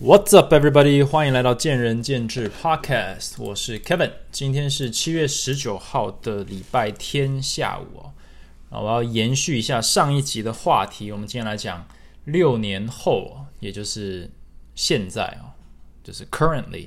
What's up, everybody？欢迎来到见仁见智 Podcast，我是 Kevin。今天是七月十九号的礼拜天下午哦。我要延续一下上一集的话题，我们今天来讲六年后，也就是现在啊，就是 currently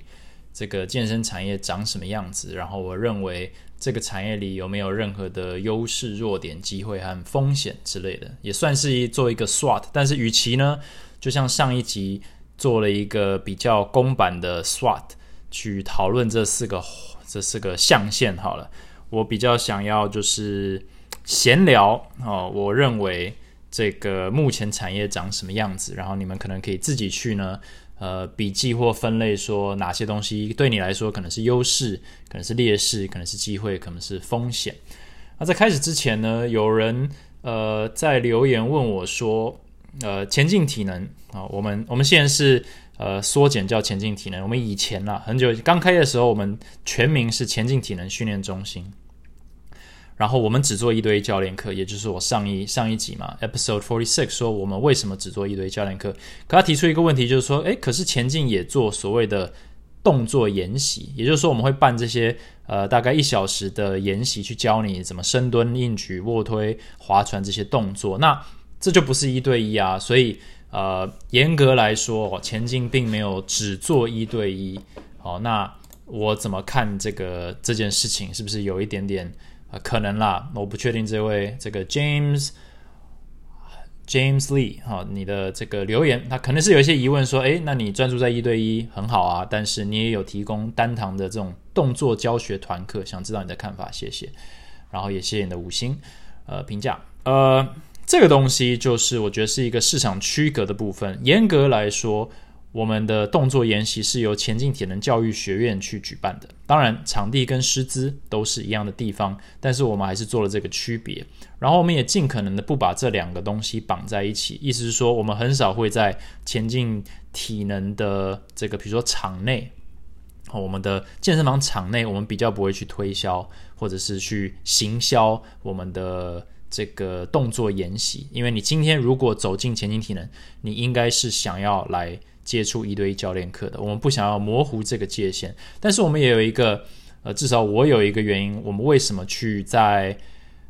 这个健身产业长什么样子。然后我认为这个产业里有没有任何的优势、弱点、机会和风险之类的，也算是一做一个 SWOT。但是与其呢，就像上一集。做了一个比较公版的 SWOT 去讨论这四个这四个象限。好了，我比较想要就是闲聊哦。我认为这个目前产业长什么样子，然后你们可能可以自己去呢，呃，笔记或分类说哪些东西对你来说可能是优势，可能是劣势，可能是机会，可能是风险。那在开始之前呢，有人呃在留言问我说。呃，前进体能啊，我们我们现在是呃缩减叫前进体能。我们以前啦，很久刚开的时候，我们全名是前进体能训练中心。然后我们只做一对教练课，也就是我上一上一集嘛，Episode Forty Six 说我们为什么只做一对教练课？可他提出一个问题，就是说，诶，可是前进也做所谓的动作研习，也就是说我们会办这些呃大概一小时的研习，去教你怎么深蹲、硬举、卧推、划船这些动作。那这就不是一对一啊，所以呃，严格来说，前进并没有只做一对一。好，那我怎么看这个这件事情？是不是有一点点呃可能啦？我不确定这位这个 James James Lee 哈，你的这个留言，他可能是有一些疑问，说，诶，那你专注在一对一很好啊，但是你也有提供单堂的这种动作教学团课，想知道你的看法，谢谢。然后也谢谢你的五星呃评价，呃。这个东西就是我觉得是一个市场区隔的部分。严格来说，我们的动作研习是由前进体能教育学院去举办的。当然，场地跟师资都是一样的地方，但是我们还是做了这个区别。然后，我们也尽可能的不把这两个东西绑在一起。意思是说，我们很少会在前进体能的这个，比如说场内，我们的健身房场内，我们比较不会去推销或者是去行销我们的。这个动作研习，因为你今天如果走进前进体能，你应该是想要来接触一对一教练课的。我们不想要模糊这个界限，但是我们也有一个，呃，至少我有一个原因，我们为什么去在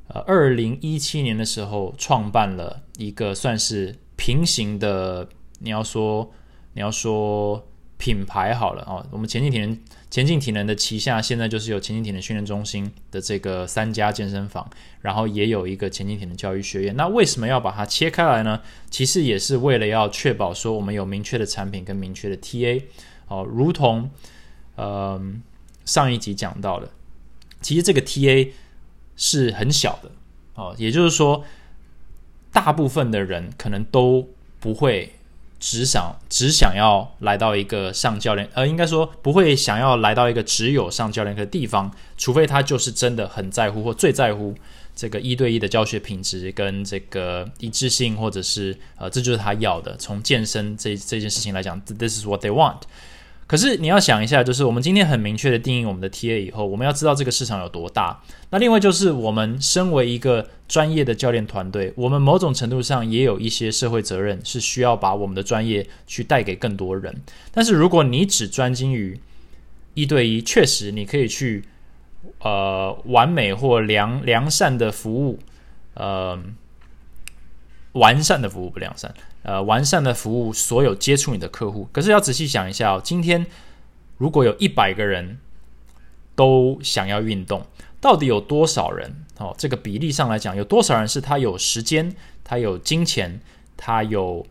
呃二零一七年的时候创办了一个算是平行的，你要说你要说。品牌好了哦，我们前进体能前进体能的旗下现在就是有前进体能训练中心的这个三家健身房，然后也有一个前进体能教育学院。那为什么要把它切开来呢？其实也是为了要确保说我们有明确的产品跟明确的 TA 哦，如同呃上一集讲到的，其实这个 TA 是很小的哦，也就是说大部分的人可能都不会。只想只想要来到一个上教练，呃，应该说不会想要来到一个只有上教练课的地方，除非他就是真的很在乎或最在乎这个一对一的教学品质跟这个一致性，或者是呃，这就是他要的。从健身这这件事情来讲，this is what they want。可是你要想一下，就是我们今天很明确的定义我们的 TA 以后，我们要知道这个市场有多大。那另外就是我们身为一个专业的教练团队，我们某种程度上也有一些社会责任，是需要把我们的专业去带给更多人。但是如果你只专精于一对一，确实你可以去呃完美或良良善的服务，呃完善的服务不良善。呃，完善的服务所有接触你的客户。可是要仔细想一下哦，今天如果有一百个人都想要运动，到底有多少人？哦，这个比例上来讲，有多少人是他有时间，他有金钱，他有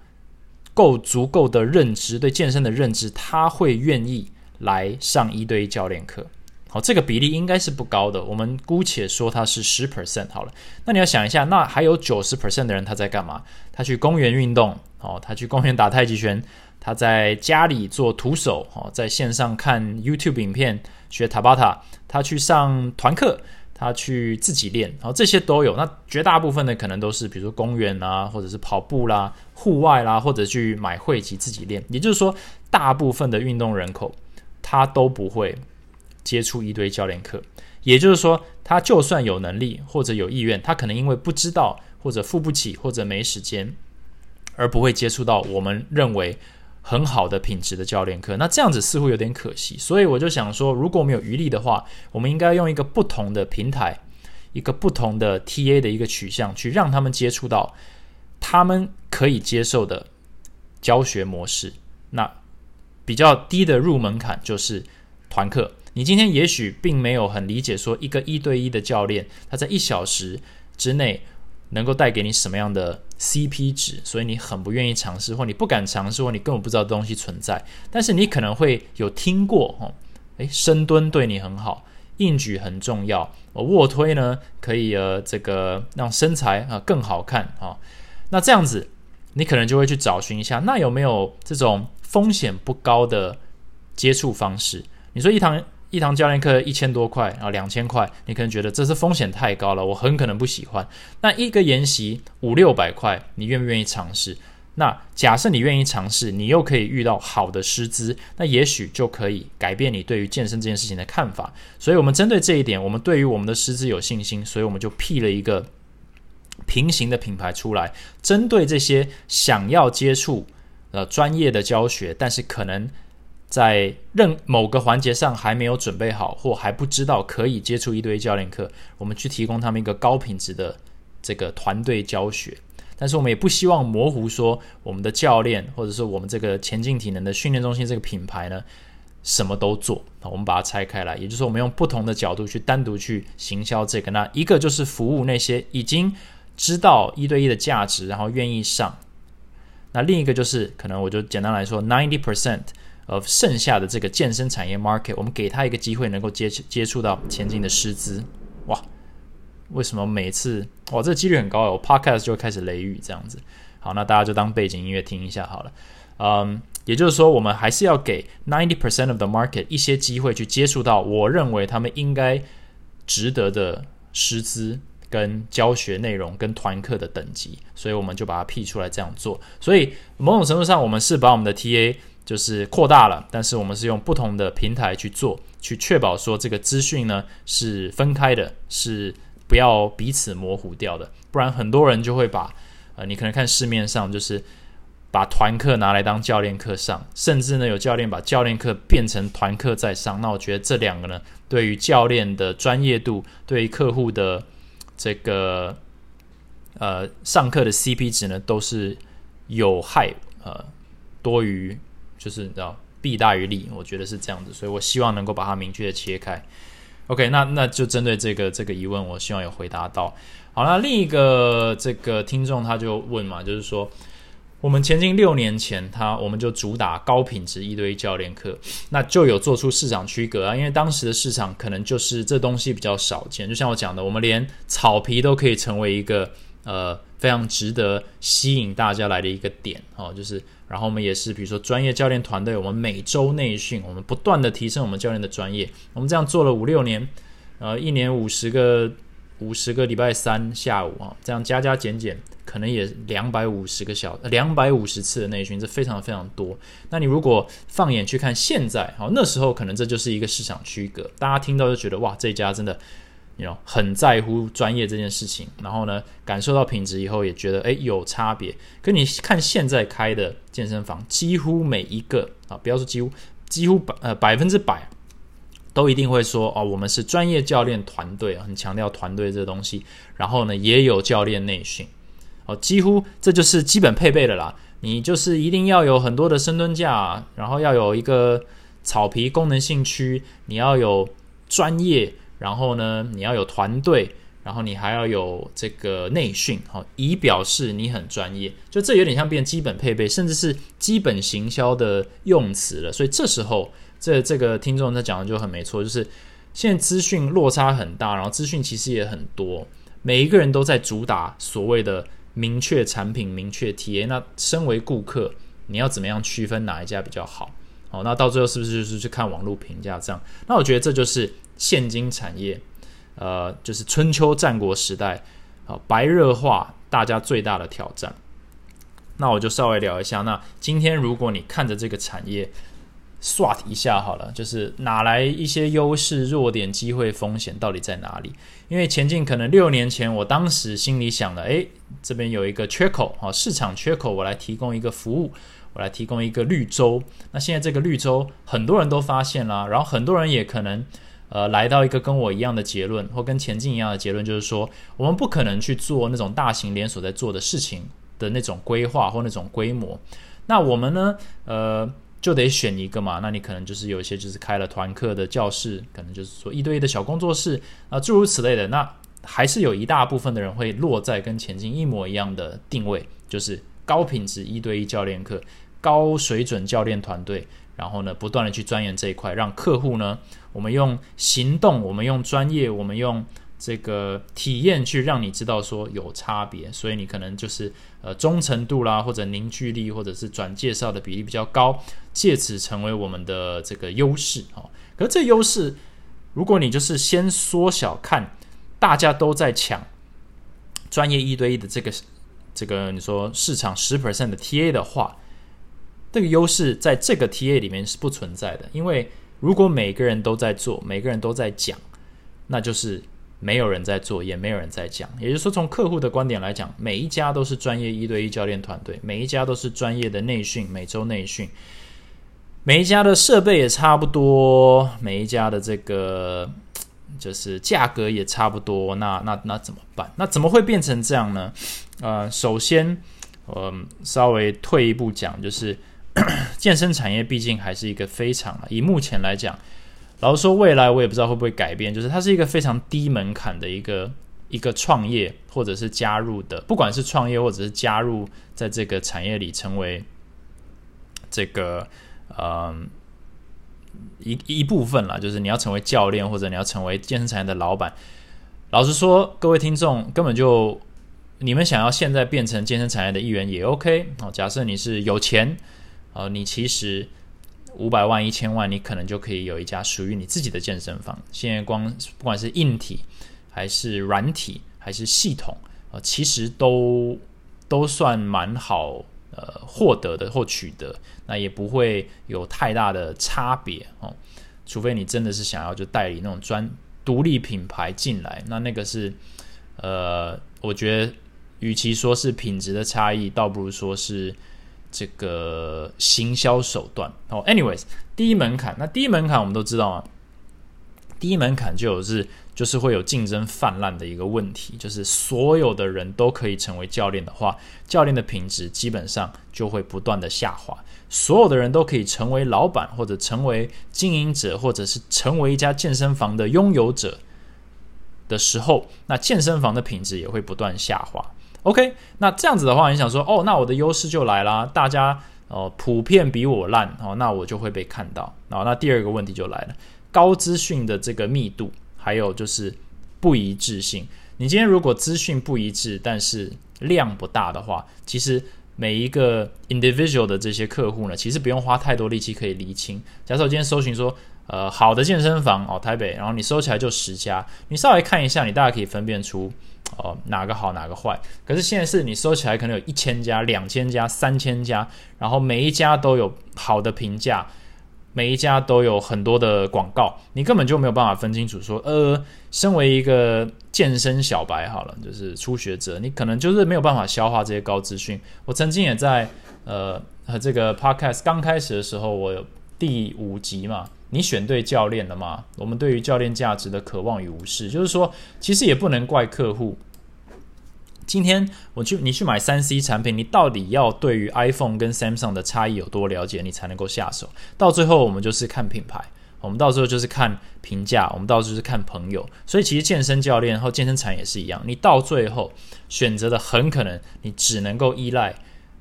够足够的认知，对健身的认知，他会愿意来上一对一教练课？好，这个比例应该是不高的。我们姑且说它是十 percent 好了。那你要想一下，那还有九十 percent 的人他在干嘛？他去公园运动，哦，他去公园打太极拳，他在家里做徒手，哦，在线上看 YouTube 影片学塔巴塔，他去上团课，他去自己练，然后这些都有。那绝大部分的可能都是，比如说公园啊，或者是跑步啦、户外啦，或者去买会籍自己练。也就是说，大部分的运动人口他都不会。接触一堆教练课，也就是说，他就算有能力或者有意愿，他可能因为不知道或者付不起或者没时间，而不会接触到我们认为很好的品质的教练课，那这样子似乎有点可惜。所以我就想说，如果我们有余力的话，我们应该用一个不同的平台，一个不同的 TA 的一个取向，去让他们接触到他们可以接受的教学模式。那比较低的入门槛就是团课。你今天也许并没有很理解，说一个一对一的教练，他在一小时之内能够带给你什么样的 CP 值，所以你很不愿意尝试，或你不敢尝试，或你根本不知道东西存在。但是你可能会有听过，哦，诶，深蹲对你很好，硬举很重要，卧推呢可以呃这个让身材啊更好看啊。那这样子，你可能就会去找寻一下，那有没有这种风险不高的接触方式？你说一堂。一堂教练课一千多块啊，两千块，你可能觉得这是风险太高了，我很可能不喜欢。那一个研习五六百块，你愿不愿意尝试？那假设你愿意尝试，你又可以遇到好的师资，那也许就可以改变你对于健身这件事情的看法。所以，我们针对这一点，我们对于我们的师资有信心，所以我们就辟了一个平行的品牌出来，针对这些想要接触呃专业的教学，但是可能。在任某个环节上还没有准备好，或还不知道可以接触一对一教练课，我们去提供他们一个高品质的这个团队教学。但是我们也不希望模糊说我们的教练，或者说我们这个前进体能的训练中心这个品牌呢，什么都做。我们把它拆开来，也就是说，我们用不同的角度去单独去行销这个。那一个就是服务那些已经知道一对一的价值，然后愿意上。那另一个就是可能我就简单来说，ninety percent。呃，剩下的这个健身产业 market，我们给他一个机会，能够接接触到前进的师资，哇！为什么每次哇，这个几率很高哦？我 podcast 就开始雷雨这样子。好，那大家就当背景音乐听一下好了。嗯，也就是说，我们还是要给 ninety percent of the market 一些机会去接触到我认为他们应该值得的师资跟教学内容跟团课的等级，所以我们就把它 P 出来这样做。所以某种程度上，我们是把我们的 TA 就是扩大了，但是我们是用不同的平台去做，去确保说这个资讯呢是分开的，是不要彼此模糊掉的，不然很多人就会把呃，你可能看市面上就是把团课拿来当教练课上，甚至呢有教练把教练课变成团课在上。那我觉得这两个呢，对于教练的专业度，对于客户的这个呃上课的 CP 值呢，都是有害呃多于。就是你知道弊大于利，我觉得是这样子，所以我希望能够把它明确的切开。OK，那那就针对这个这个疑问，我希望有回答到。好那另一个这个听众他就问嘛，就是说我们前进六年前，他我们就主打高品质一对一教练课，那就有做出市场区隔啊，因为当时的市场可能就是这东西比较少见，就像我讲的，我们连草皮都可以成为一个呃非常值得吸引大家来的一个点哦，就是。然后我们也是，比如说专业教练团队，我们每周内训，我们不断的提升我们教练的专业。我们这样做了五六年，呃，一年五十个五十个礼拜三下午啊，这样加加减减，可能也两百五十个小两百五十次的内训，这非常非常多。那你如果放眼去看现在，好，那时候可能这就是一个市场区隔，大家听到就觉得哇，这家真的。有很在乎专业这件事情，然后呢，感受到品质以后也觉得诶有差别。可你看现在开的健身房，几乎每一个啊，不要说几乎，几乎百呃百分之百都一定会说哦，我们是专业教练团队，很强调团队这东西。然后呢，也有教练内训，哦，几乎这就是基本配备的啦。你就是一定要有很多的深蹲架，然后要有一个草皮功能性区，你要有专业。然后呢，你要有团队，然后你还要有这个内训，好，以表示你很专业。就这有点像变基本配备，甚至是基本行销的用词了。所以这时候，这这个听众他讲的就很没错，就是现在资讯落差很大，然后资讯其实也很多，每一个人都在主打所谓的明确产品、明确体验。那身为顾客，你要怎么样区分哪一家比较好？哦，那到最后是不是就是去看网络评价这样？那我觉得这就是。现今产业，呃，就是春秋战国时代，啊，白热化大家最大的挑战。那我就稍微聊一下。那今天如果你看着这个产业，SWOT 一下好了，就是哪来一些优势、弱点、机会、风险到底在哪里？因为前进可能六年前，我当时心里想的，诶，这边有一个缺口，啊，市场缺口，我来提供一个服务。我来提供一个绿洲。那现在这个绿洲很多人都发现了，然后很多人也可能呃来到一个跟我一样的结论，或跟前进一样的结论，就是说我们不可能去做那种大型连锁在做的事情的那种规划或那种规模。那我们呢，呃，就得选一个嘛。那你可能就是有一些就是开了团课的教室，可能就是说一对一的小工作室啊，诸如此类的。那还是有一大部分的人会落在跟前进一模一样的定位，就是高品质一对一教练课、高水准教练团队，然后呢，不断的去钻研这一块，让客户呢，我们用行动，我们用专业，我们用这个体验去让你知道说有差别，所以你可能就是呃忠诚度啦，或者凝聚力，或者是转介绍的比例比较高，借此成为我们的这个优势哦。可是这优势，如果你就是先缩小看。大家都在抢专业一对一的这个这个，你说市场十 percent 的 TA 的话，这个优势在这个 TA 里面是不存在的。因为如果每个人都在做，每个人都在讲，那就是没有人在做，也没有人在讲。也就是说，从客户的观点来讲，每一家都是专业一对一教练团队，每一家都是专业的内训，每周内训，每一家的设备也差不多，每一家的这个。就是价格也差不多，那那那怎么办？那怎么会变成这样呢？呃，首先，呃，稍微退一步讲，就是 健身产业毕竟还是一个非常以目前来讲，老实说，未来我也不知道会不会改变。就是它是一个非常低门槛的一个一个创业，或者是加入的，不管是创业或者是加入在这个产业里成为这个，嗯。一一部分了，就是你要成为教练，或者你要成为健身产业的老板。老实说，各位听众根本就你们想要现在变成健身产业的一员也 OK 哦。假设你是有钱，呃，你其实五百万、一千万，你可能就可以有一家属于你自己的健身房。现在光不管是硬体还是软体还是系统，呃，其实都都算蛮好。呃，获得的或取得，那也不会有太大的差别哦。除非你真的是想要就代理那种专独立品牌进来，那那个是呃，我觉得与其说是品质的差异，倒不如说是这个行销手段哦。Anyways，第一门槛，那第一门槛我们都知道啊，第一门槛就有是。就是会有竞争泛滥的一个问题，就是所有的人都可以成为教练的话，教练的品质基本上就会不断的下滑。所有的人都可以成为老板，或者成为经营者，或者是成为一家健身房的拥有者的时候，那健身房的品质也会不断下滑。OK，那这样子的话，你想说，哦，那我的优势就来啦，大家哦普遍比我烂哦，那我就会被看到。然哦，那第二个问题就来了，高资讯的这个密度。还有就是不一致性。你今天如果资讯不一致，但是量不大的话，其实每一个 individual 的这些客户呢，其实不用花太多力气可以厘清。假设我今天搜寻说，呃，好的健身房哦，台北，然后你搜起来就十家，你稍微看一下，你大概可以分辨出哦哪个好哪个坏。可是现在是你搜起来可能有一千家、两千家、三千家，然后每一家都有好的评价。每一家都有很多的广告，你根本就没有办法分清楚。说，呃，身为一个健身小白，好了，就是初学者，你可能就是没有办法消化这些高资讯。我曾经也在呃和这个 podcast 刚开始的时候，我有第五集嘛，你选对教练了吗？我们对于教练价值的渴望与无视，就是说，其实也不能怪客户。今天我去，你去买三 C 产品，你到底要对于 iPhone 跟 Samsung 的差异有多了解，你才能够下手？到最后，我们就是看品牌，我们到时候就是看评价，我们到时候就是看朋友。所以，其实健身教练和健身产也是一样，你到最后选择的很可能，你只能够依赖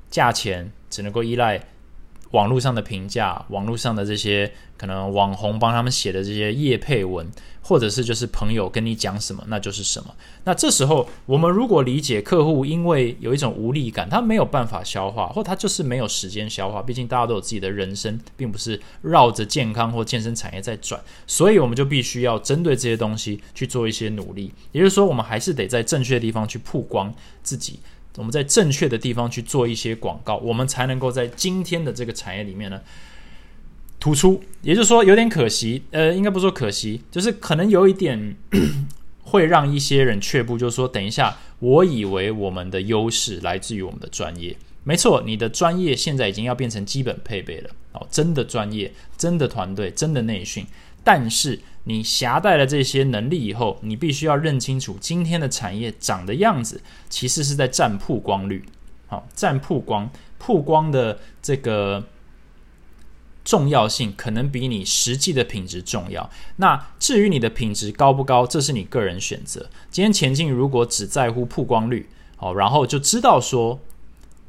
价钱，只能够依赖。网络上的评价，网络上的这些可能网红帮他们写的这些业配文，或者是就是朋友跟你讲什么，那就是什么。那这时候，我们如果理解客户因为有一种无力感，他没有办法消化，或他就是没有时间消化。毕竟大家都有自己的人生，并不是绕着健康或健身产业在转，所以我们就必须要针对这些东西去做一些努力。也就是说，我们还是得在正确的地方去曝光自己。我们在正确的地方去做一些广告，我们才能够在今天的这个产业里面呢突出。也就是说，有点可惜，呃，应该不说可惜，就是可能有一点 会让一些人却步，就是说，等一下，我以为我们的优势来自于我们的专业，没错，你的专业现在已经要变成基本配备了哦，真的专业，真的团队，真的内训。但是你携带了这些能力以后，你必须要认清楚今天的产业长的样子，其实是在占曝光率。好，占曝光，曝光的这个重要性可能比你实际的品质重要。那至于你的品质高不高，这是你个人选择。今天前进如果只在乎曝光率，好，然后就知道说。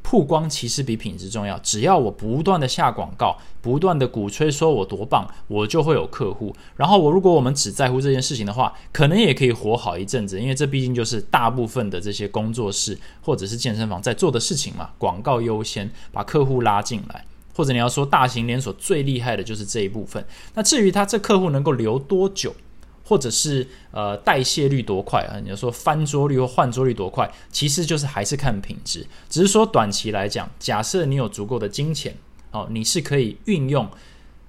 曝光其实比品质重要。只要我不断的下广告，不断的鼓吹说我多棒，我就会有客户。然后我如果我们只在乎这件事情的话，可能也可以活好一阵子，因为这毕竟就是大部分的这些工作室或者是健身房在做的事情嘛。广告优先，把客户拉进来，或者你要说大型连锁最厉害的就是这一部分。那至于他这客户能够留多久？或者是呃代谢率多快啊？你要说翻桌率或换桌率多快，其实就是还是看品质。只是说短期来讲，假设你有足够的金钱哦，你是可以运用，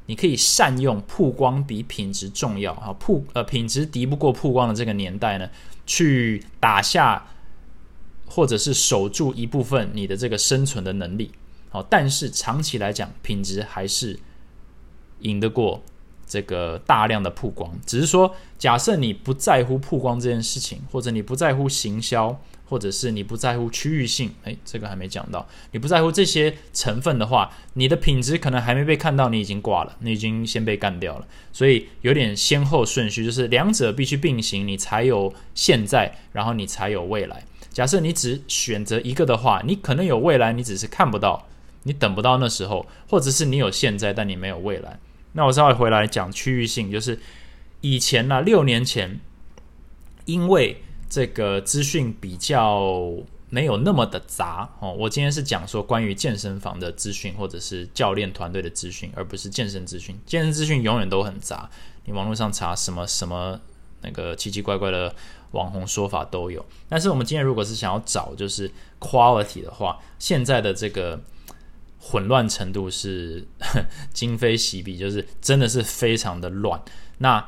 你可以善用曝光比品质重要啊，曝呃品质敌不过曝光的这个年代呢，去打下或者是守住一部分你的这个生存的能力。好，但是长期来讲，品质还是赢得过。这个大量的曝光，只是说，假设你不在乎曝光这件事情，或者你不在乎行销，或者是你不在乎区域性，诶，这个还没讲到，你不在乎这些成分的话，你的品质可能还没被看到，你已经挂了，你已经先被干掉了。所以有点先后顺序，就是两者必须并行，你才有现在，然后你才有未来。假设你只选择一个的话，你可能有未来，你只是看不到，你等不到那时候，或者是你有现在，但你没有未来。那我稍微回来讲区域性，就是以前呢，六年前，因为这个资讯比较没有那么的杂哦。我今天是讲说关于健身房的资讯，或者是教练团队的资讯，而不是健身资讯。健身资讯永远都很杂，你网络上查什么什么那个奇奇怪怪的网红说法都有。但是我们今天如果是想要找就是 quality 的话，现在的这个。混乱程度是 今非昔比，就是真的是非常的乱。那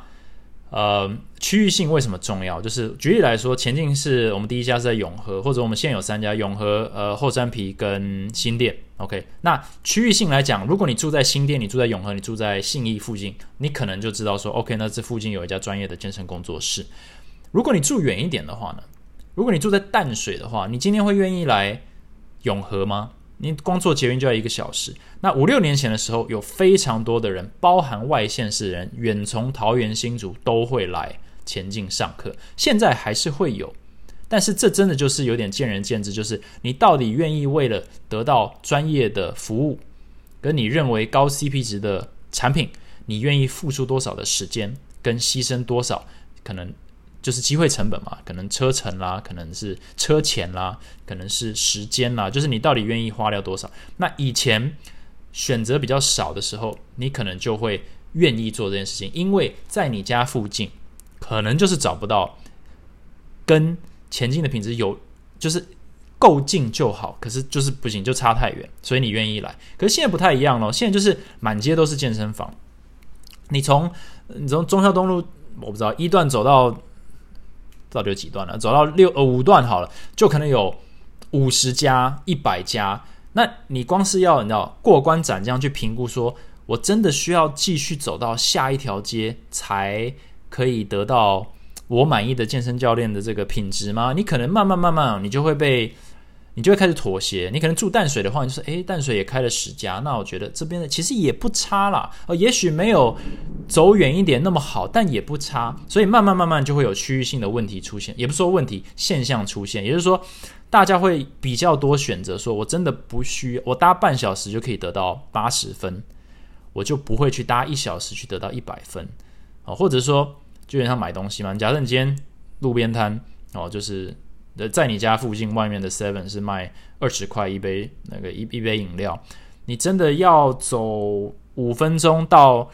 呃，区域性为什么重要？就是举例来说，前进是我们第一家是在永和，或者我们现有三家永和、呃后山皮跟新店。OK，那区域性来讲，如果你住在新店，你住在永和，你住在信义附近，你可能就知道说，OK，那这附近有一家专业的健身工作室。如果你住远一点的话呢？如果你住在淡水的话，你今天会愿意来永和吗？你光做捷运就要一个小时。那五六年前的时候，有非常多的人，包含外县市人，远从桃园新竹都会来前进上课。现在还是会有，但是这真的就是有点见仁见智，就是你到底愿意为了得到专业的服务，跟你认为高 CP 值的产品，你愿意付出多少的时间，跟牺牲多少可能。就是机会成本嘛，可能车程啦，可能是车钱啦，可能是时间啦，就是你到底愿意花掉多少？那以前选择比较少的时候，你可能就会愿意做这件事情，因为在你家附近，可能就是找不到跟前进的品质有，就是够近就好，可是就是不行，就差太远，所以你愿意来。可是现在不太一样了，现在就是满街都是健身房，你从你从中孝东路，我不知道一段走到。到底有几段了？走到六呃五段好了，就可能有五十家、一百家。那你光是要你知道过关斩将去评估，说我真的需要继续走到下一条街才可以得到我满意的健身教练的这个品质吗？你可能慢慢慢慢，你就会被。你就会开始妥协。你可能住淡水的话，你就说，诶，淡水也开了十家，那我觉得这边的其实也不差啦。呃，也许没有走远一点那么好，但也不差。所以慢慢慢慢就会有区域性的问题出现，也不是说问题现象出现，也就是说，大家会比较多选择，说我真的不需我搭半小时就可以得到八十分，我就不会去搭一小时去得到一百分啊，或者说，就像买东西嘛，假设你今天路边摊哦，就是。在你家附近外面的 Seven 是卖二十块一杯那个一一杯饮料，你真的要走五分钟到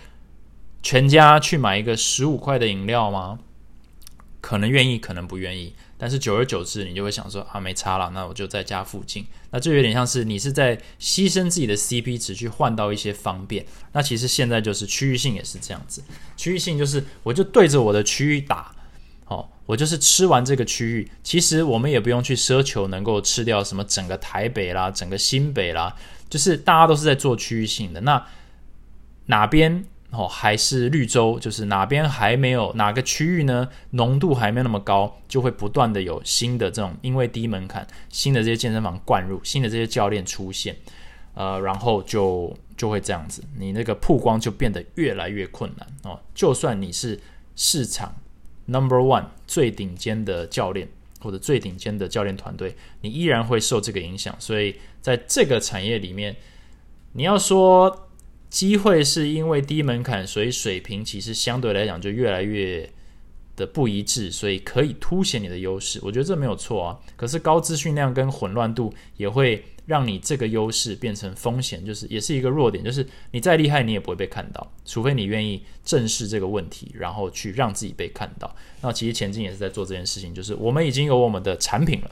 全家去买一个十五块的饮料吗？可能愿意，可能不愿意。但是久而久之，你就会想说啊，没差了，那我就在家附近。那这有点像是你是在牺牲自己的 CP 值去换到一些方便。那其实现在就是区域性也是这样子，区域性就是我就对着我的区域打。我就是吃完这个区域，其实我们也不用去奢求能够吃掉什么整个台北啦、整个新北啦，就是大家都是在做区域性的。那哪边哦还是绿洲，就是哪边还没有哪个区域呢？浓度还没有那么高，就会不断的有新的这种因为低门槛、新的这些健身房灌入，新的这些教练出现，呃，然后就就会这样子，你那个曝光就变得越来越困难哦。就算你是市场。Number one 最顶尖的教练或者最顶尖的教练团队，你依然会受这个影响。所以在这个产业里面，你要说机会是因为低门槛，所以水平其实相对来讲就越来越的不一致，所以可以凸显你的优势。我觉得这没有错啊。可是高资讯量跟混乱度也会。让你这个优势变成风险，就是也是一个弱点，就是你再厉害，你也不会被看到，除非你愿意正视这个问题，然后去让自己被看到。那其实前进也是在做这件事情，就是我们已经有我们的产品了，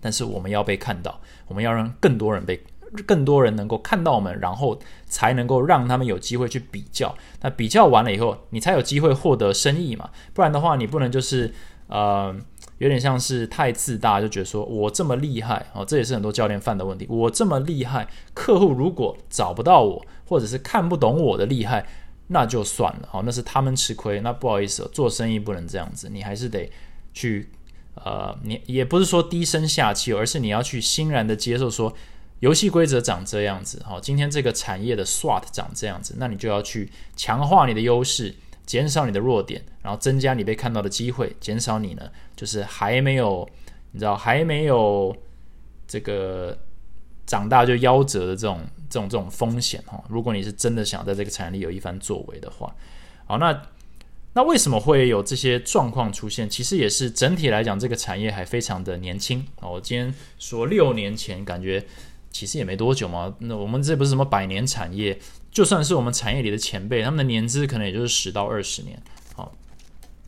但是我们要被看到，我们要让更多人被更多人能够看到我们，然后才能够让他们有机会去比较。那比较完了以后，你才有机会获得生意嘛，不然的话，你不能就是呃。有点像是太自大，就觉得说我这么厉害哦，这也是很多教练犯的问题。我这么厉害，客户如果找不到我，或者是看不懂我的厉害，那就算了哦，那是他们吃亏。那不好意思，做生意不能这样子，你还是得去呃，你也不是说低声下气，而是你要去欣然的接受说，游戏规则长这样子，好，今天这个产业的 SWOT 长这样子，那你就要去强化你的优势。减少你的弱点，然后增加你被看到的机会。减少你呢，就是还没有，你知道还没有这个长大就夭折的这种这种这种风险哈。如果你是真的想在这个产业里有一番作为的话，好，那那为什么会有这些状况出现？其实也是整体来讲，这个产业还非常的年轻啊。我今天说六年前，感觉其实也没多久嘛。那我们这不是什么百年产业。就算是我们产业里的前辈，他们的年资可能也就是十到二十年。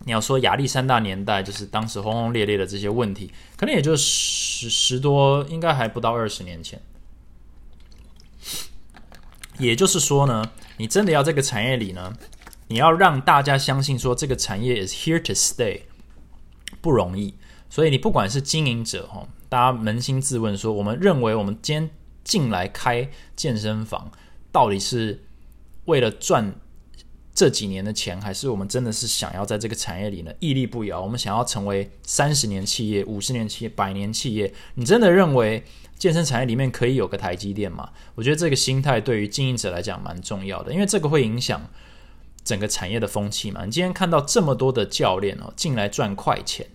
你要说亚历山大年代，就是当时轰轰烈烈的这些问题，可能也就十十多，应该还不到二十年前。也就是说呢，你真的要这个产业里呢，你要让大家相信说这个产业 is here to stay，不容易。所以你不管是经营者哈，大家扪心自问说，我们认为我们今天进来开健身房。到底是为了赚这几年的钱，还是我们真的是想要在这个产业里呢屹立不摇？我们想要成为三十年企业、五十年企业、百年企业？你真的认为健身产业里面可以有个台积电吗？我觉得这个心态对于经营者来讲蛮重要的，因为这个会影响整个产业的风气嘛。你今天看到这么多的教练哦进来赚快钱，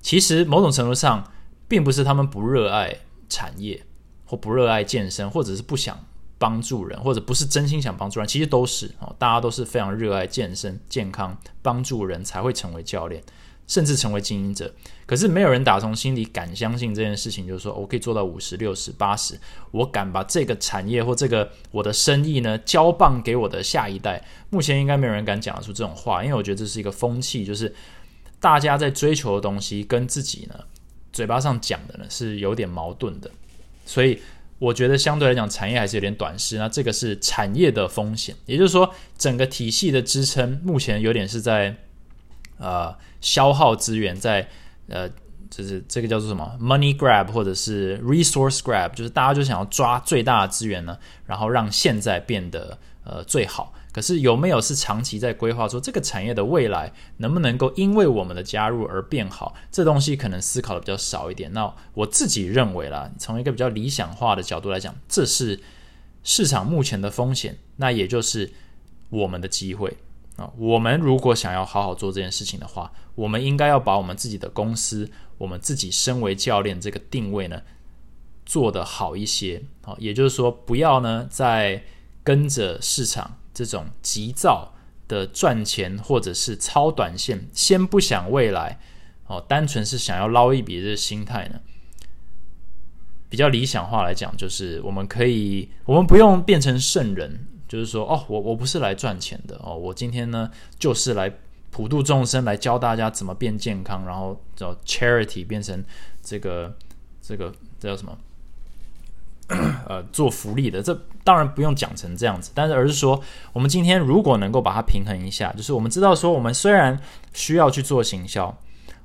其实某种程度上并不是他们不热爱产业，或不热爱健身，或者是不想。帮助人，或者不是真心想帮助人，其实都是哦，大家都是非常热爱健身、健康，帮助人才会成为教练，甚至成为经营者。可是没有人打从心里敢相信这件事情，就是说我可以做到五十六十八十，我敢把这个产业或这个我的生意呢交棒给我的下一代。目前应该没有人敢讲得出这种话，因为我觉得这是一个风气，就是大家在追求的东西跟自己呢嘴巴上讲的呢是有点矛盾的，所以。我觉得相对来讲，产业还是有点短视。那这个是产业的风险，也就是说，整个体系的支撑目前有点是在呃消耗资源，在呃就是这个叫做什么 money grab 或者是 resource grab，就是大家就想要抓最大的资源呢，然后让现在变得呃最好。可是有没有是长期在规划说这个产业的未来能不能够因为我们的加入而变好？这东西可能思考的比较少一点。那我自己认为啦，从一个比较理想化的角度来讲，这是市场目前的风险，那也就是我们的机会啊。我们如果想要好好做这件事情的话，我们应该要把我们自己的公司，我们自己身为教练这个定位呢做得好一些啊。也就是说，不要呢再跟着市场。这种急躁的赚钱，或者是超短线，先不想未来，哦，单纯是想要捞一笔的心态呢？比较理想化来讲，就是我们可以，我们不用变成圣人，就是说，哦，我我不是来赚钱的，哦，我今天呢就是来普度众生，来教大家怎么变健康，然后叫 charity 变成这个这个这叫什么？呃，做福利的，这当然不用讲成这样子，但是而是说，我们今天如果能够把它平衡一下，就是我们知道说，我们虽然需要去做行销，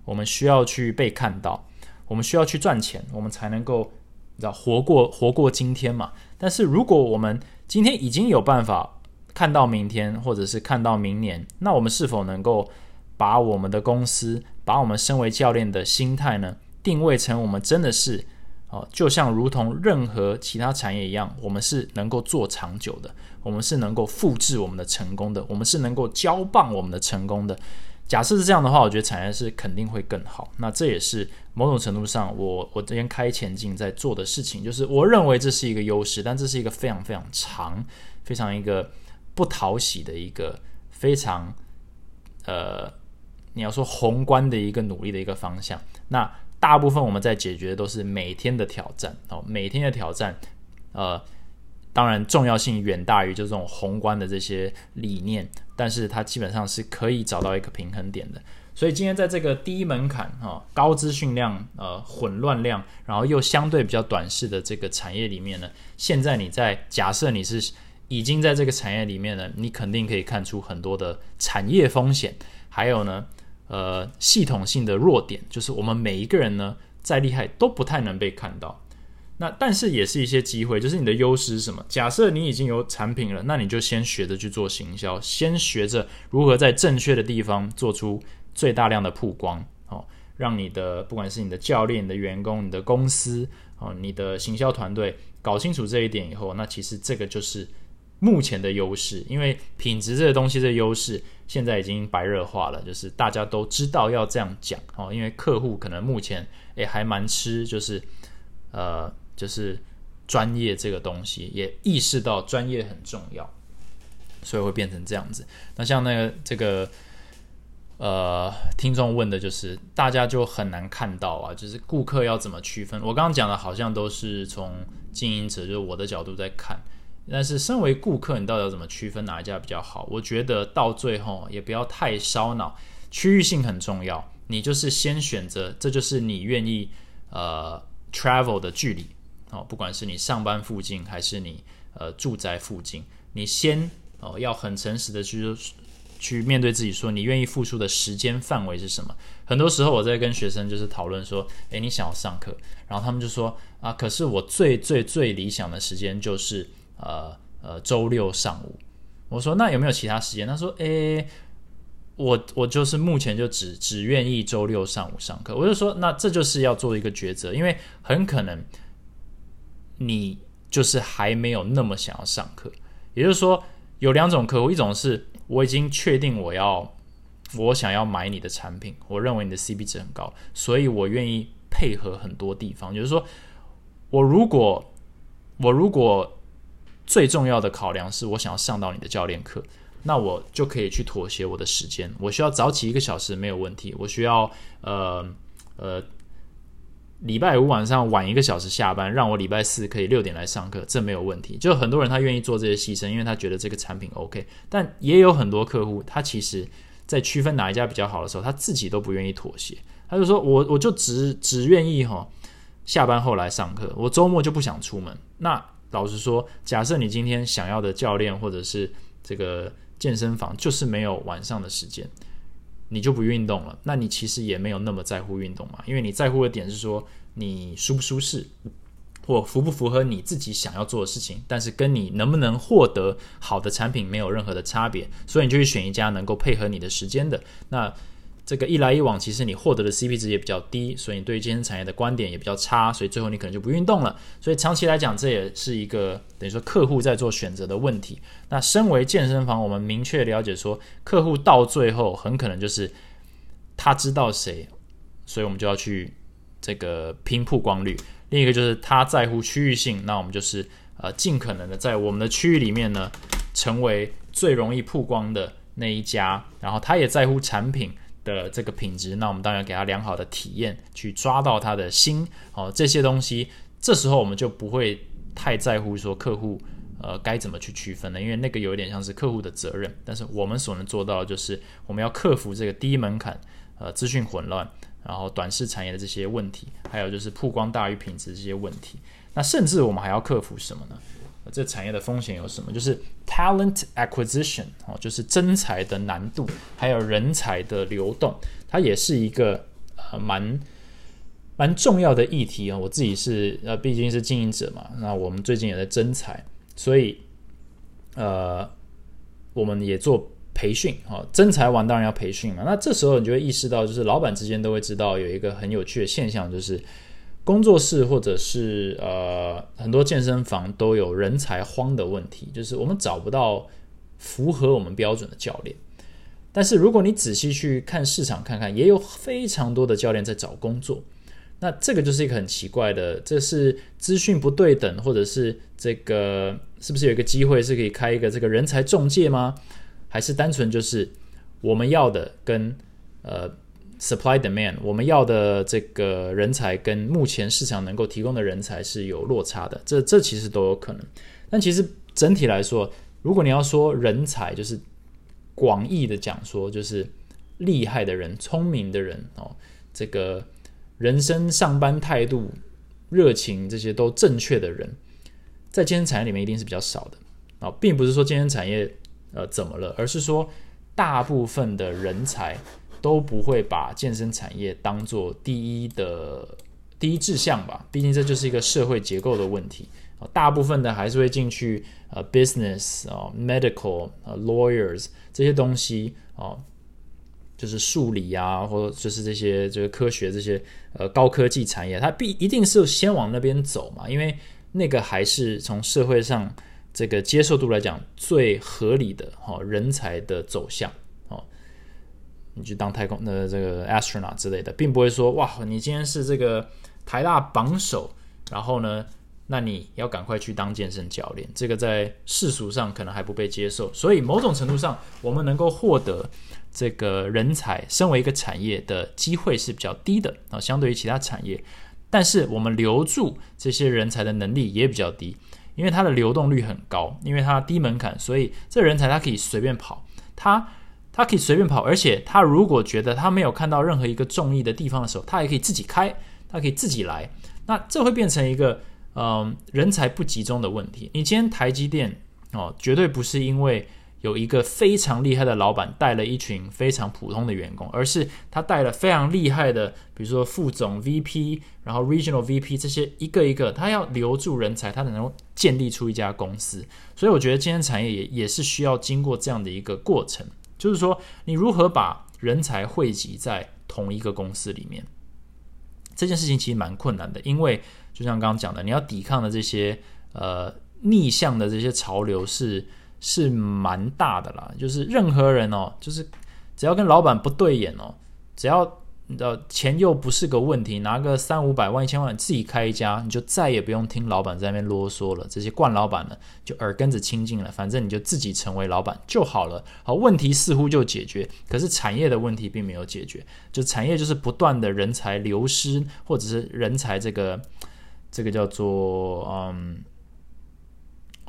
我们需要去被看到，我们需要去赚钱，我们才能够知道活过活过今天嘛。但是如果我们今天已经有办法看到明天，或者是看到明年，那我们是否能够把我们的公司，把我们身为教练的心态呢，定位成我们真的是哦，就像如同任何其他产业一样，我们是能够做长久的，我们是能够复制我们的成功的，我们是能够交棒我们的成功的。假设是这样的话，我觉得产业是肯定会更好。那这也是某种程度上，我我这边开前进在做的事情，就是我认为这是一个优势，但这是一个非常非常长、非常一个不讨喜的一个非常呃，你要说宏观的一个努力的一个方向。那大部分我们在解决的都是每天的挑战哦，每天的挑战，呃。当然，重要性远大于就这种宏观的这些理念，但是它基本上是可以找到一个平衡点的。所以今天在这个低门槛、哈高资讯量、呃混乱量，然后又相对比较短视的这个产业里面呢，现在你在假设你是已经在这个产业里面呢，你肯定可以看出很多的产业风险，还有呢，呃系统性的弱点，就是我们每一个人呢再厉害都不太能被看到。那但是也是一些机会，就是你的优势是什么？假设你已经有产品了，那你就先学着去做行销，先学着如何在正确的地方做出最大量的曝光，哦，让你的不管是你的教练、你的员工、你的公司，哦，你的行销团队搞清楚这一点以后，那其实这个就是目前的优势，因为品质这个东西的优势现在已经白热化了，就是大家都知道要这样讲哦，因为客户可能目前也还蛮吃，就是呃。就是专业这个东西，也意识到专业很重要，所以会变成这样子。那像那个这个呃，听众问的就是，大家就很难看到啊，就是顾客要怎么区分？我刚刚讲的好像都是从经营者，就是我的角度在看，但是身为顾客，你到底要怎么区分哪一家比较好？我觉得到最后也不要太烧脑，区域性很重要。你就是先选择，这就是你愿意呃 travel 的距离。哦，不管是你上班附近还是你呃住宅附近，你先哦要很诚实的去去面对自己，说你愿意付出的时间范围是什么？很多时候我在跟学生就是讨论说，诶，你想要上课，然后他们就说啊，可是我最最最理想的时间就是呃呃周六上午。我说那有没有其他时间？他说，诶，我我就是目前就只只愿意周六上午上课。我就说，那这就是要做一个抉择，因为很可能。你就是还没有那么想要上课，也就是说有两种客户，一种是我已经确定我要我想要买你的产品，我认为你的 C B 值很高，所以我愿意配合很多地方。就是说我如果我如果最重要的考量是我想要上到你的教练课，那我就可以去妥协我的时间，我需要早起一个小时没有问题，我需要呃呃。礼拜五晚上晚一个小时下班，让我礼拜四可以六点来上课，这没有问题。就很多人他愿意做这些牺牲，因为他觉得这个产品 OK。但也有很多客户，他其实在区分哪一家比较好的时候，他自己都不愿意妥协。他就说：“我我就只只愿意哈下班后来上课，我周末就不想出门。”那老实说，假设你今天想要的教练或者是这个健身房就是没有晚上的时间。你就不运动了，那你其实也没有那么在乎运动嘛，因为你在乎的点是说你舒不舒适，或符不符合你自己想要做的事情，但是跟你能不能获得好的产品没有任何的差别，所以你就去选一家能够配合你的时间的那。这个一来一往，其实你获得的 CP 值也比较低，所以你对于健身产业的观点也比较差，所以最后你可能就不运动了。所以长期来讲，这也是一个等于说客户在做选择的问题。那身为健身房，我们明确了解说，客户到最后很可能就是他知道谁，所以我们就要去这个拼曝光率。另一个就是他在乎区域性，那我们就是呃尽可能的在我们的区域里面呢，成为最容易曝光的那一家。然后他也在乎产品。的这个品质，那我们当然给他良好的体验，去抓到他的心哦。这些东西，这时候我们就不会太在乎说客户呃该怎么去区分了，因为那个有点像是客户的责任。但是我们所能做到的就是我们要克服这个低门槛呃资讯混乱，然后短视产业的这些问题，还有就是曝光大于品质这些问题。那甚至我们还要克服什么呢？这产业的风险有什么？就是 talent acquisition 哦，就是真才的难度，还有人才的流动，它也是一个呃蛮蛮重要的议题啊。我自己是呃毕竟是经营者嘛，那我们最近也在征才，所以呃我们也做培训啊。征才完当然要培训嘛。那这时候你就会意识到，就是老板之间都会知道有一个很有趣的现象，就是工作室或者是呃很多健身房都有人才荒的问题，就是我们找不到符合我们标准的教练。但是如果你仔细去看市场看看，也有非常多的教练在找工作。那这个就是一个很奇怪的，这是资讯不对等，或者是这个是不是有一个机会是可以开一个这个人才中介吗？还是单纯就是我们要的跟呃 supply demand 我们要的这个人才跟目前市场能够提供的人才是有落差的？这这其实都有可能。但其实整体来说，如果你要说人才，就是。广义的讲说，就是厉害的人、聪明的人哦，这个人生上班态度、热情这些都正确的人，在健身产业里面一定是比较少的啊，并不是说健身产业呃怎么了，而是说大部分的人才都不会把健身产业当做第一的第一志向吧，毕竟这就是一个社会结构的问题。大部分的还是会进去呃，business 啊，medical 啊，lawyers 这些东西啊，就是数理啊，或者就是这些就是科学这些呃高科技产业，它必一定是先往那边走嘛，因为那个还是从社会上这个接受度来讲最合理的哈人才的走向，你去当太空的这个 astronaut 之类的，并不会说哇，你今天是这个台大榜首，然后呢？那你要赶快去当健身教练，这个在世俗上可能还不被接受，所以某种程度上，我们能够获得这个人才，身为一个产业的机会是比较低的啊，相对于其他产业。但是我们留住这些人才的能力也比较低，因为它的流动率很高，因为它低门槛，所以这人才他可以随便跑，他他可以随便跑，而且他如果觉得他没有看到任何一个中意的地方的时候，他也可以自己开，他可以自己来，那这会变成一个。嗯，人才不集中的问题。你今天台积电哦，绝对不是因为有一个非常厉害的老板带了一群非常普通的员工，而是他带了非常厉害的，比如说副总、VP，然后 Regional VP 这些一个一个，他要留住人才，他才能够建立出一家公司。所以我觉得今天产业也也是需要经过这样的一个过程，就是说你如何把人才汇集在同一个公司里面，这件事情其实蛮困难的，因为。就像刚刚讲的，你要抵抗的这些呃逆向的这些潮流是是蛮大的啦。就是任何人哦，就是只要跟老板不对眼哦，只要你知道钱又不是个问题，拿个三五百万、一千万自己开一家，你就再也不用听老板在那边啰嗦了。这些惯老板呢，就耳根子清净了，反正你就自己成为老板就好了。好，问题似乎就解决，可是产业的问题并没有解决。就产业就是不断的人才流失，或者是人才这个。这个叫做嗯，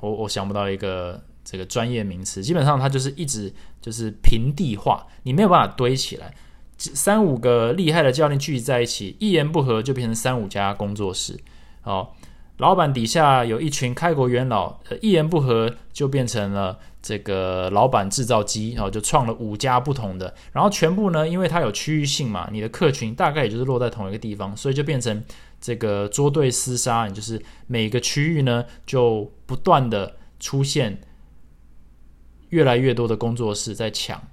我我想不到一个这个专业名词，基本上它就是一直就是平地化，你没有办法堆起来，三五个厉害的教练聚集在一起，一言不合就变成三五家工作室，哦，老板底下有一群开国元老，呃，一言不合就变成了这个老板制造机，然后就创了五家不同的，然后全部呢，因为它有区域性嘛，你的客群大概也就是落在同一个地方，所以就变成。这个捉对厮杀，你就是每个区域呢，就不断的出现越来越多的工作室在抢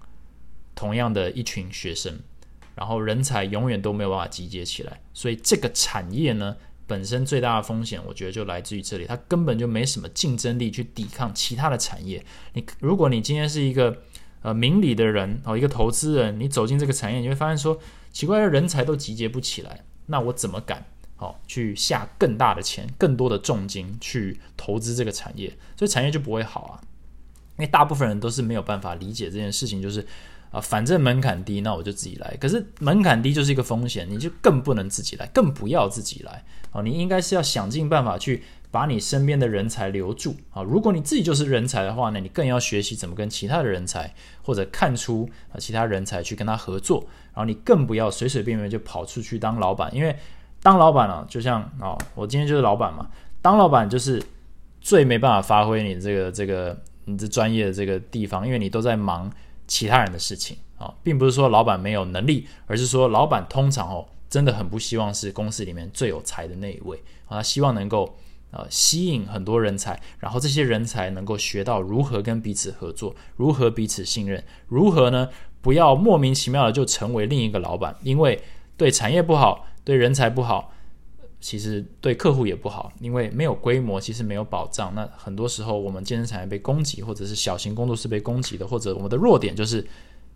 同样的一群学生，然后人才永远都没有办法集结起来，所以这个产业呢，本身最大的风险，我觉得就来自于这里，它根本就没什么竞争力去抵抗其他的产业。你如果你今天是一个呃明理的人哦，一个投资人，你走进这个产业，你会发现说，奇怪的人才都集结不起来，那我怎么敢？好，去下更大的钱、更多的重金去投资这个产业，所以产业就不会好啊。因为大部分人都是没有办法理解这件事情，就是啊，反正门槛低，那我就自己来。可是门槛低就是一个风险，你就更不能自己来，更不要自己来啊。你应该是要想尽办法去把你身边的人才留住啊。如果你自己就是人才的话呢，你更要学习怎么跟其他的人才或者看出啊其他人才去跟他合作，然后你更不要随随便便就跑出去当老板，因为。当老板啊，就像哦，我今天就是老板嘛。当老板就是最没办法发挥你这个这个你这专业的这个地方，因为你都在忙其他人的事情啊，并不是说老板没有能力，而是说老板通常哦真的很不希望是公司里面最有才的那一位啊，他希望能够呃吸引很多人才，然后这些人才能够学到如何跟彼此合作，如何彼此信任，如何呢不要莫名其妙的就成为另一个老板，因为对产业不好，对人才不好。其实对客户也不好，因为没有规模，其实没有保障。那很多时候，我们健身产业被攻击，或者是小型工作室被攻击的，或者我们的弱点就是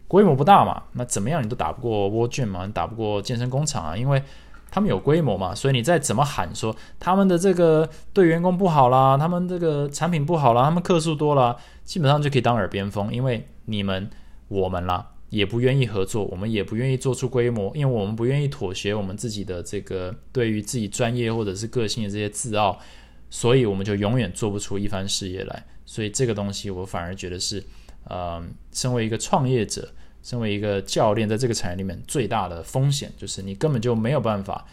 规模不大嘛。那怎么样你都打不过 w o r d 嘛，你打不过健身工厂啊，因为他们有规模嘛。所以你再怎么喊说他们的这个对员工不好啦，他们这个产品不好啦，他们客数多啦，基本上就可以当耳边风，因为你们我们啦。也不愿意合作，我们也不愿意做出规模，因为我们不愿意妥协我们自己的这个对于自己专业或者是个性的这些自傲，所以我们就永远做不出一番事业来。所以这个东西我反而觉得是，呃，身为一个创业者，身为一个教练，在这个产业里面最大的风险就是你根本就没有办法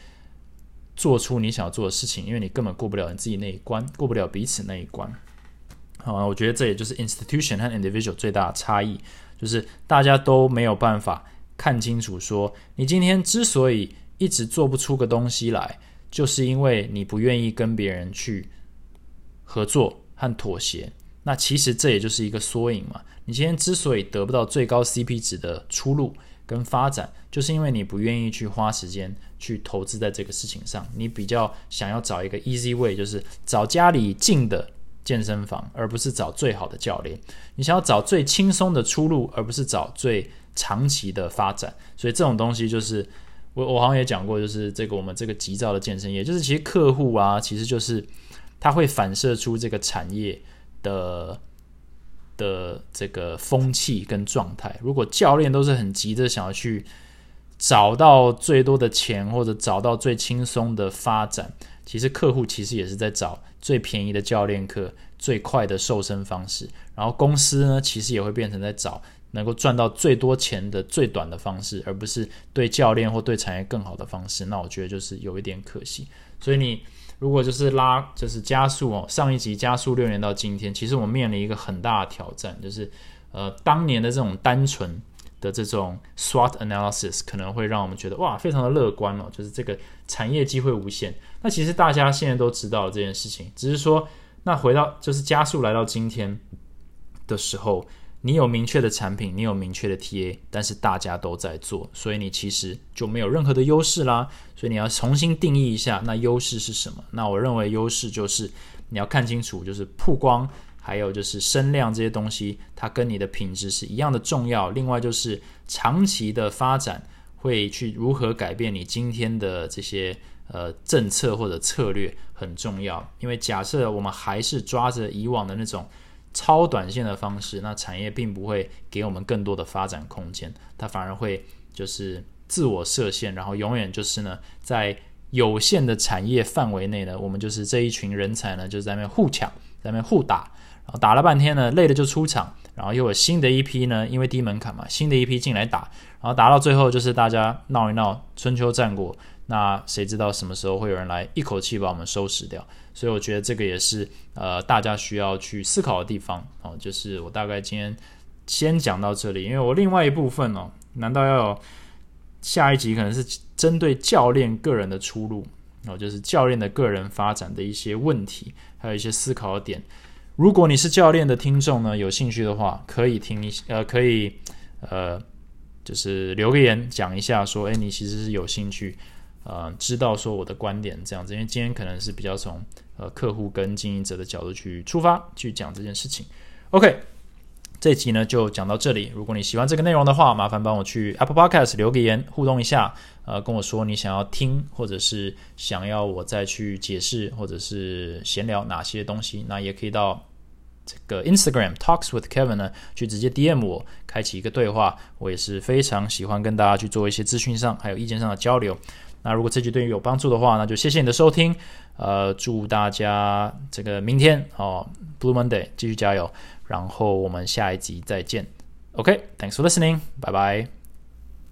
做出你想要做的事情，因为你根本过不了你自己那一关，过不了彼此那一关。好，我觉得这也就是 institution 和 individual 最大的差异。就是大家都没有办法看清楚，说你今天之所以一直做不出个东西来，就是因为你不愿意跟别人去合作和妥协。那其实这也就是一个缩影嘛。你今天之所以得不到最高 CP 值的出路跟发展，就是因为你不愿意去花时间去投资在这个事情上。你比较想要找一个 easy way，就是找家里近的。健身房，而不是找最好的教练。你想要找最轻松的出路，而不是找最长期的发展。所以这种东西就是我我好像也讲过，就是这个我们这个急躁的健身业，就是其实客户啊，其实就是他会反射出这个产业的的这个风气跟状态。如果教练都是很急着想要去找到最多的钱，或者找到最轻松的发展。其实客户其实也是在找最便宜的教练课、最快的瘦身方式，然后公司呢，其实也会变成在找能够赚到最多钱的最短的方式，而不是对教练或对产业更好的方式。那我觉得就是有一点可惜。所以你如果就是拉，就是加速哦，上一集加速六年到今天，其实我们面临一个很大的挑战，就是呃，当年的这种单纯。的这种 SWOT analysis 可能会让我们觉得哇，非常的乐观哦，就是这个产业机会无限。那其实大家现在都知道这件事情，只是说，那回到就是加速来到今天的时候，你有明确的产品，你有明确的 TA，但是大家都在做，所以你其实就没有任何的优势啦。所以你要重新定义一下，那优势是什么？那我认为优势就是你要看清楚，就是曝光。还有就是声量这些东西，它跟你的品质是一样的重要。另外就是长期的发展会去如何改变你今天的这些呃政策或者策略很重要。因为假设我们还是抓着以往的那种超短线的方式，那产业并不会给我们更多的发展空间，它反而会就是自我设限，然后永远就是呢在有限的产业范围内呢，我们就是这一群人才呢就在那边互抢，在那边互打。打了半天呢，累了就出场，然后又有新的一批呢，因为低门槛嘛，新的一批进来打，然后打到最后就是大家闹一闹，春秋战国，那谁知道什么时候会有人来一口气把我们收拾掉？所以我觉得这个也是呃大家需要去思考的地方哦。就是我大概今天先讲到这里，因为我另外一部分哦，难道要有下一集可能是针对教练个人的出路哦，就是教练的个人发展的一些问题，还有一些思考点。如果你是教练的听众呢，有兴趣的话，可以听一呃，可以呃，就是留个言讲一下，说，哎，你其实是有兴趣，呃，知道说我的观点这样子，因为今天可能是比较从呃客户跟经营者的角度去出发去讲这件事情。OK，这集呢就讲到这里。如果你喜欢这个内容的话，麻烦帮我去 Apple Podcast 留个言互动一下，呃，跟我说你想要听，或者是想要我再去解释，或者是闲聊哪些东西，那也可以到。这个 Instagram talks with Kevin 呢，去直接 DM 我，开启一个对话。我也是非常喜欢跟大家去做一些资讯上还有意见上的交流。那如果这集对你有帮助的话，那就谢谢你的收听。呃，祝大家这个明天哦，Blue Monday 继续加油。然后我们下一集再见。OK，thanks for listening，拜拜。